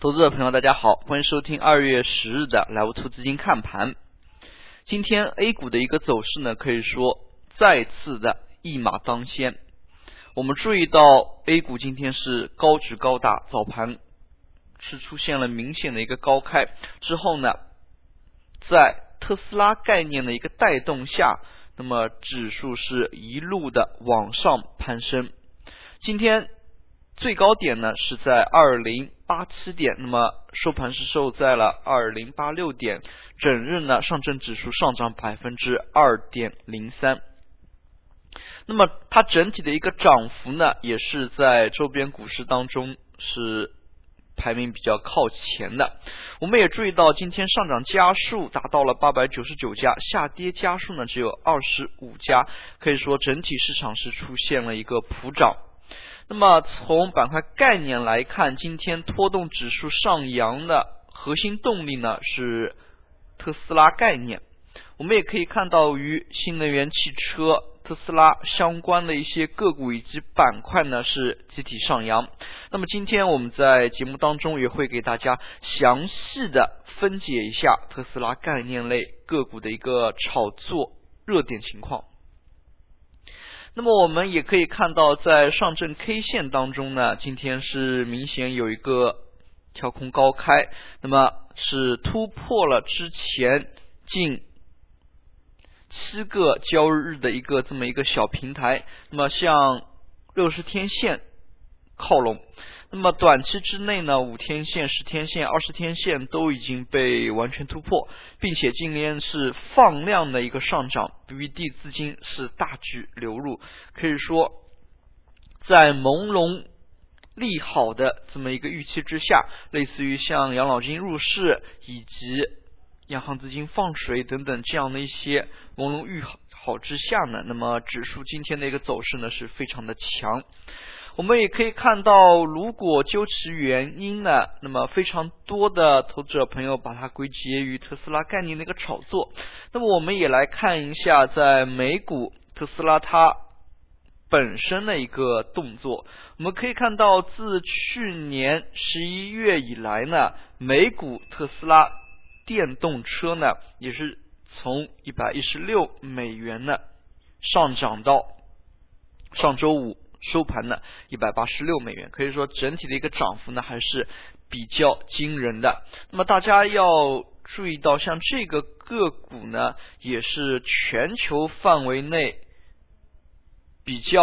投资者朋友，大家好，欢迎收听二月十日的莱芜兔资金看盘。今天 A 股的一个走势呢，可以说再次的一马当先。我们注意到 A 股今天是高举高打，早盘是出现了明显的一个高开，之后呢，在特斯拉概念的一个带动下，那么指数是一路的往上攀升。今天最高点呢是在二零。八七点，那么收盘是收在了二零八六点，整日呢上证指数上涨百分之二点零三，那么它整体的一个涨幅呢，也是在周边股市当中是排名比较靠前的。我们也注意到，今天上涨家数达到了八百九十九家，下跌家数呢只有二十五家，可以说整体市场是出现了一个普涨。那么从板块概念来看，今天拖动指数上扬的核心动力呢是特斯拉概念。我们也可以看到，与新能源汽车、特斯拉相关的一些个股以及板块呢是集体上扬。那么今天我们在节目当中也会给大家详细的分解一下特斯拉概念类个股的一个炒作热点情况。那么我们也可以看到，在上证 K 线当中呢，今天是明显有一个跳空高开，那么是突破了之前近七个交易日的一个这么一个小平台，那么向六十天线靠拢。那么短期之内呢，五天线、十天线、二十天线都已经被完全突破，并且今天是放量的一个上涨，BBD 资金是大举流入，可以说在朦胧利好的这么一个预期之下，类似于像养老金入市以及央行资金放水等等这样的一些朦胧预好之下呢，那么指数今天的一个走势呢是非常的强。我们也可以看到，如果究其原因呢，那么非常多的投资者朋友把它归结于特斯拉概念的一个炒作。那么我们也来看一下，在美股特斯拉它本身的一个动作。我们可以看到，自去年十一月以来呢，美股特斯拉电动车呢也是从一百一十六美元呢上涨到上周五。收盘呢，一百八十六美元，可以说整体的一个涨幅呢还是比较惊人的。那么大家要注意到，像这个个股呢，也是全球范围内比较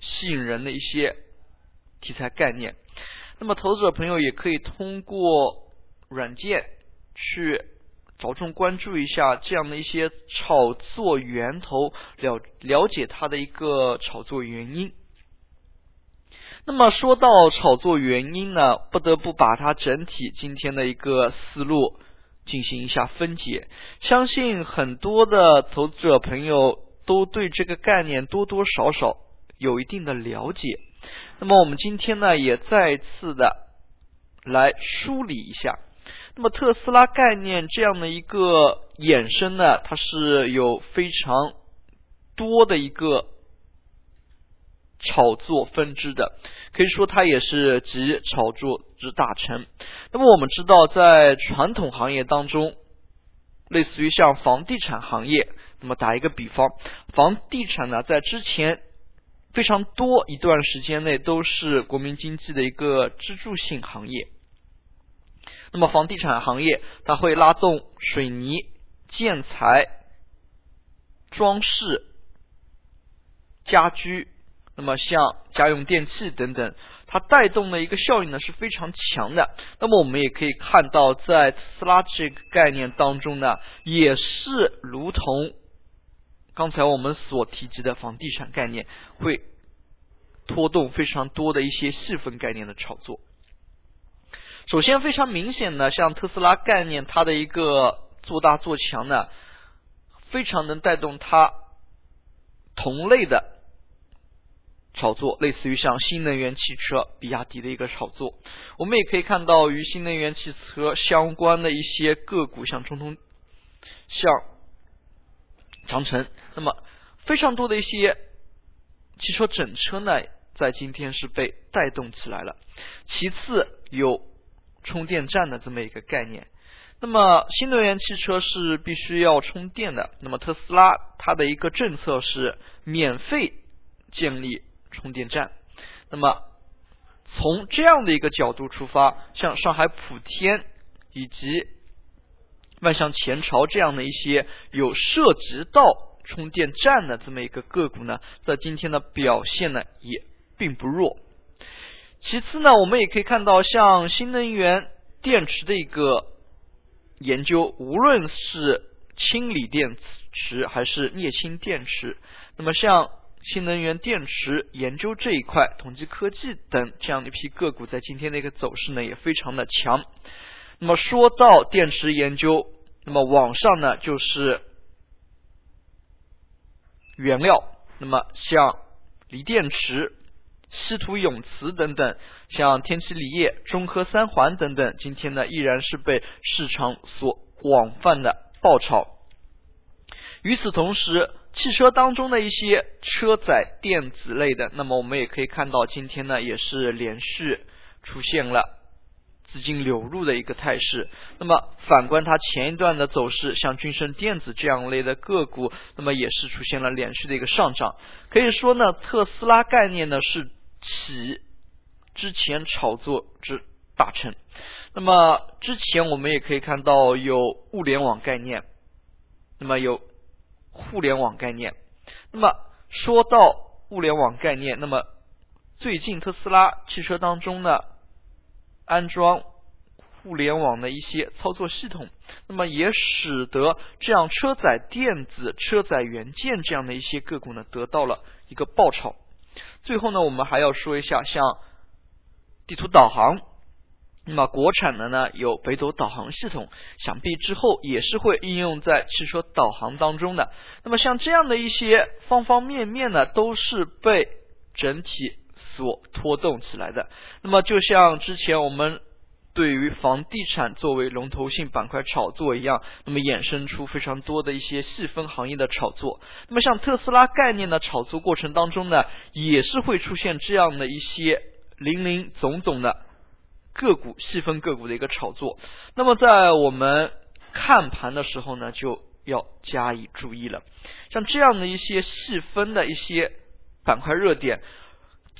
吸引人的一些题材概念。那么投资者朋友也可以通过软件去着重关注一下这样的一些炒作源头，了了解它的一个炒作原因。那么说到炒作原因呢，不得不把它整体今天的一个思路进行一下分解。相信很多的投资者朋友都对这个概念多多少少有一定的了解。那么我们今天呢，也再次的来梳理一下。那么特斯拉概念这样的一个衍生呢，它是有非常多的一个炒作分支的。可以说它也是集炒作之大成。那么我们知道，在传统行业当中，类似于像房地产行业，那么打一个比方，房地产呢在之前非常多一段时间内都是国民经济的一个支柱性行业。那么房地产行业它会拉动水泥、建材、装饰、家居。那么像家用电器等等，它带动的一个效应呢是非常强的。那么我们也可以看到，在特斯拉这个概念当中呢，也是如同刚才我们所提及的房地产概念，会拖动非常多的一些细分概念的炒作。首先非常明显的，像特斯拉概念，它的一个做大做强呢，非常能带动它同类的。炒作类似于像新能源汽车，比亚迪的一个炒作，我们也可以看到与新能源汽车相关的一些个股，像中通、像长城，那么非常多的一些汽车整车呢，在今天是被带动起来了。其次有充电站的这么一个概念。那么新能源汽车是必须要充电的，那么特斯拉它的一个政策是免费建立充电站。那么从这样的一个角度出发，像上海普天以及万象前朝这样的一些有涉及到充电站的这么一个个股呢，在今天的表现呢也并不弱。其次呢，我们也可以看到像新能源电池的一个研究，无论是氢锂电池还是镍氢电池，那么像新能源电池研究这一块，统计科技等这样的一批个股，在今天的一个走势呢也非常的强。那么说到电池研究，那么网上呢就是原料，那么像锂电池。稀土永磁等等，像天齐锂业、中科三环等等，今天呢依然是被市场所广泛的爆炒。与此同时，汽车当中的一些车载电子类的，那么我们也可以看到，今天呢也是连续出现了资金流入的一个态势。那么反观它前一段的走势，像君盛电子这样类的个股，那么也是出现了连续的一个上涨。可以说呢，特斯拉概念呢是。起之前炒作之大成，那么之前我们也可以看到有物联网概念，那么有互联网概念。那么说到物联网概念，那么最近特斯拉汽车当中呢，安装互联网的一些操作系统，那么也使得这样车载电子、车载元件这样的一些个股呢得到了一个爆炒。最后呢，我们还要说一下，像地图导航，那么国产的呢有北斗导航系统，想必之后也是会应用在汽车导航当中的。那么像这样的一些方方面面呢，都是被整体所拖动起来的。那么就像之前我们。对于房地产作为龙头性板块炒作一样，那么衍生出非常多的一些细分行业的炒作。那么像特斯拉概念的炒作过程当中呢，也是会出现这样的一些零零总总的个股细分个股的一个炒作。那么在我们看盘的时候呢，就要加以注意了。像这样的一些细分的一些板块热点。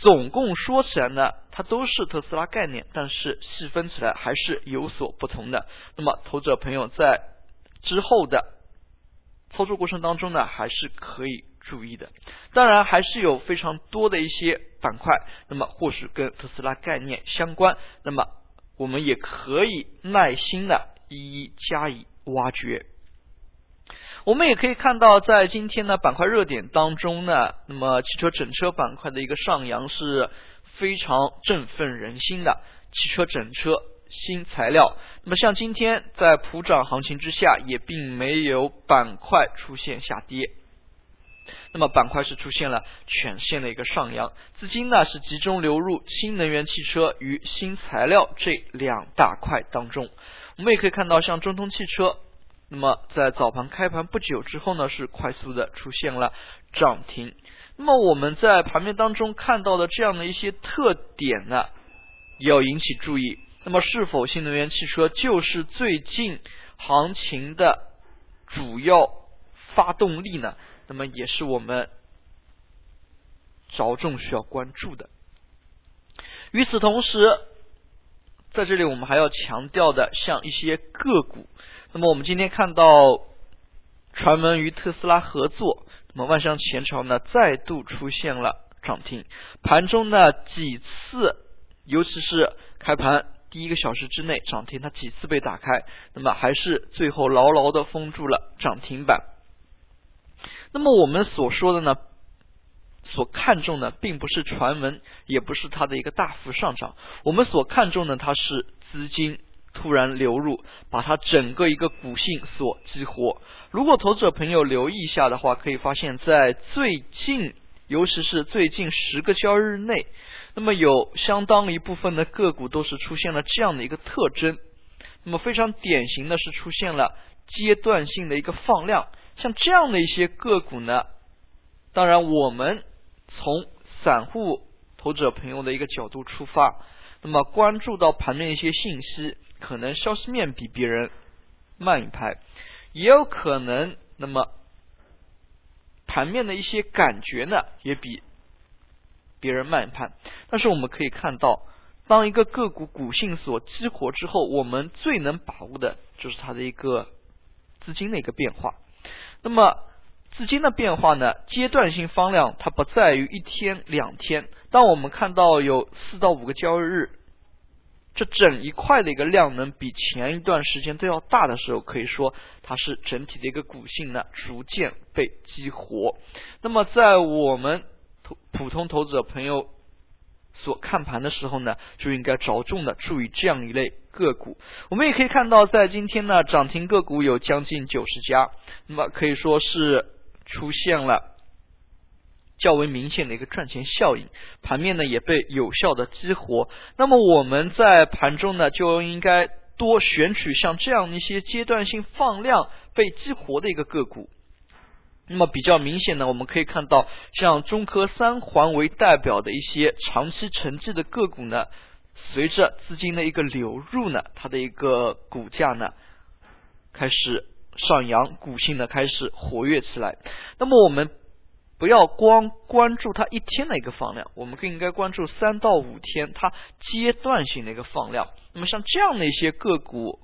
总共说起来呢，它都是特斯拉概念，但是细分起来还是有所不同的。那么，投资者朋友在之后的操作过程当中呢，还是可以注意的。当然，还是有非常多的一些板块，那么或许跟特斯拉概念相关，那么我们也可以耐心的一一加以挖掘。我们也可以看到，在今天的板块热点当中呢，那么汽车整车板块的一个上扬是非常振奋人心的。汽车整车新材料，那么像今天在普涨行情之下，也并没有板块出现下跌，那么板块是出现了全线的一个上扬，资金呢是集中流入新能源汽车与新材料这两大块当中。我们也可以看到，像中通汽车。那么在早盘开盘不久之后呢，是快速的出现了涨停。那么我们在盘面当中看到的这样的一些特点呢，要引起注意。那么是否新能源汽车就是最近行情的主要发动力呢？那么也是我们着重需要关注的。与此同时，在这里我们还要强调的，像一些个股。那么我们今天看到传闻与特斯拉合作，那么万象前朝呢再度出现了涨停，盘中呢几次，尤其是开盘第一个小时之内涨停，它几次被打开，那么还是最后牢牢的封住了涨停板。那么我们所说的呢，所看重的并不是传闻，也不是它的一个大幅上涨，我们所看重的它是资金。突然流入，把它整个一个股性所激活。如果投资者朋友留意一下的话，可以发现，在最近，尤其是最近十个交易日内，那么有相当一部分的个股都是出现了这样的一个特征。那么非常典型的是出现了阶段性的一个放量。像这样的一些个股呢，当然我们从散户投资者朋友的一个角度出发。那么关注到盘面一些信息，可能消息面比别人慢一拍，也有可能那么盘面的一些感觉呢也比别人慢一拍。但是我们可以看到，当一个个股股性所激活之后，我们最能把握的就是它的一个资金的一个变化。那么资金的变化呢？阶段性放量它不在于一天两天。当我们看到有四到五个交易日，这整一块的一个量能比前一段时间都要大的时候，可以说它是整体的一个股性呢逐渐被激活。那么在我们普普通投资者朋友所看盘的时候呢，就应该着重的注意这样一类个股。我们也可以看到，在今天呢，涨停个股有将近九十家，那么可以说是。出现了较为明显的一个赚钱效应，盘面呢也被有效的激活。那么我们在盘中呢就应该多选取像这样一些阶段性放量被激活的一个个股。那么比较明显呢，我们可以看到像中科三环为代表的一些长期沉寂的个股呢，随着资金的一个流入呢，它的一个股价呢开始。上扬，股性呢开始活跃起来。那么我们不要光关注它一天的一个放量，我们更应该关注三到五天它阶段性的一个放量。那么像这样的一些个股，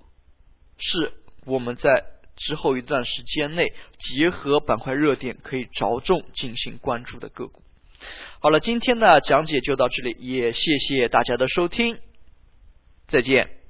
是我们在之后一段时间内结合板块热点可以着重进行关注的个股。好了，今天的讲解就到这里，也谢谢大家的收听，再见。